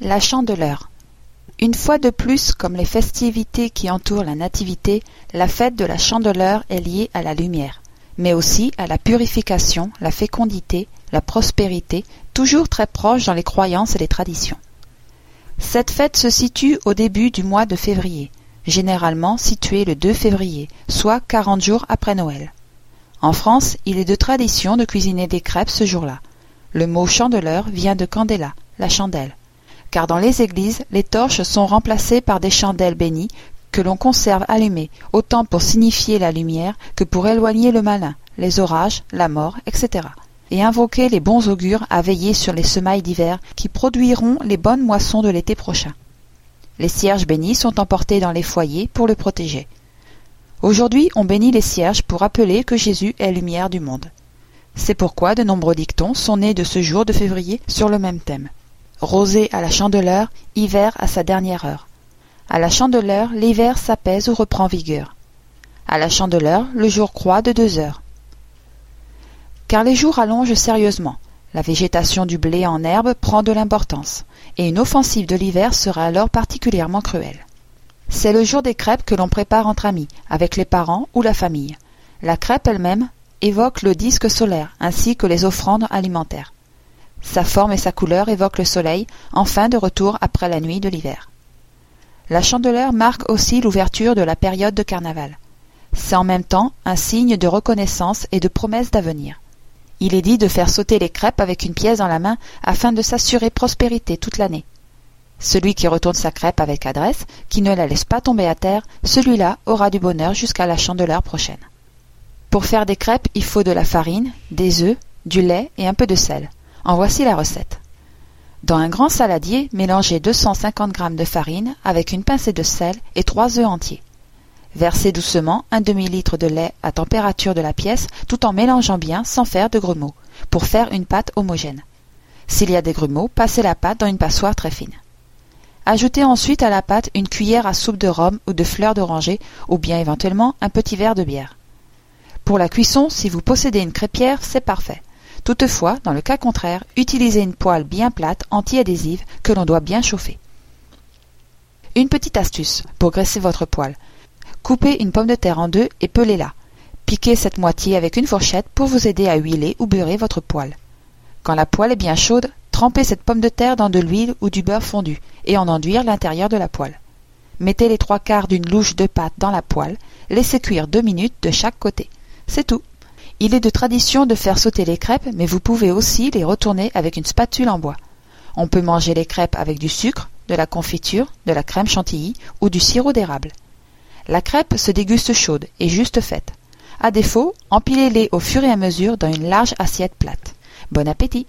La Chandeleur. Une fois de plus, comme les festivités qui entourent la Nativité, la fête de la Chandeleur est liée à la lumière, mais aussi à la purification, la fécondité, la prospérité, toujours très proche dans les croyances et les traditions. Cette fête se situe au début du mois de février, généralement située le 2 février, soit quarante jours après Noël. En France, il est de tradition de cuisiner des crêpes ce jour-là. Le mot chandeleur vient de candela, la chandelle. Car dans les églises, les torches sont remplacées par des chandelles bénies que l'on conserve allumées, autant pour signifier la lumière que pour éloigner le malin, les orages, la mort, etc. et invoquer les bons augures à veiller sur les semailles d'hiver qui produiront les bonnes moissons de l'été prochain. Les cierges bénis sont emportés dans les foyers pour le protéger. Aujourd'hui, on bénit les cierges pour rappeler que Jésus est lumière du monde. C'est pourquoi de nombreux dictons sont nés de ce jour de février sur le même thème. Rosée à la chandeleur, hiver à sa dernière heure. À la chandeleur, l'hiver s'apaise ou reprend vigueur. À la chandeleur, le jour croît de deux heures. Car les jours allongent sérieusement. La végétation du blé en herbe prend de l'importance, et une offensive de l'hiver sera alors particulièrement cruelle. C'est le jour des crêpes que l'on prépare entre amis, avec les parents ou la famille. La crêpe elle-même évoque le disque solaire ainsi que les offrandes alimentaires. Sa forme et sa couleur évoquent le soleil, enfin de retour après la nuit de l'hiver. La chandeleur marque aussi l'ouverture de la période de carnaval. C'est en même temps un signe de reconnaissance et de promesse d'avenir. Il est dit de faire sauter les crêpes avec une pièce dans la main afin de s'assurer prospérité toute l'année. Celui qui retourne sa crêpe avec adresse, qui ne la laisse pas tomber à terre, celui-là aura du bonheur jusqu'à la chandeleur prochaine. Pour faire des crêpes, il faut de la farine, des œufs, du lait et un peu de sel. En voici la recette. Dans un grand saladier, mélangez 250 g de farine avec une pincée de sel et trois œufs entiers. Versez doucement un demi-litre de lait à température de la pièce tout en mélangeant bien sans faire de grumeaux, pour faire une pâte homogène. S'il y a des grumeaux, passez la pâte dans une passoire très fine. Ajoutez ensuite à la pâte une cuillère à soupe de rhum ou de fleurs d'oranger ou bien éventuellement un petit verre de bière. Pour la cuisson, si vous possédez une crêpière, c'est parfait. Toutefois, dans le cas contraire, utilisez une poêle bien plate anti-adhésive que l'on doit bien chauffer. Une petite astuce pour graisser votre poêle. Coupez une pomme de terre en deux et pelez-la. Piquez cette moitié avec une fourchette pour vous aider à huiler ou beurrer votre poêle. Quand la poêle est bien chaude, Trempez cette pomme de terre dans de l'huile ou du beurre fondu et en enduire l'intérieur de la poêle. Mettez les trois quarts d'une louche de pâte dans la poêle, laissez cuire deux minutes de chaque côté. C'est tout. Il est de tradition de faire sauter les crêpes, mais vous pouvez aussi les retourner avec une spatule en bois. On peut manger les crêpes avec du sucre, de la confiture, de la crème chantilly ou du sirop d'érable. La crêpe se déguste chaude et juste faite. À défaut, empilez-les au fur et à mesure dans une large assiette plate. Bon appétit!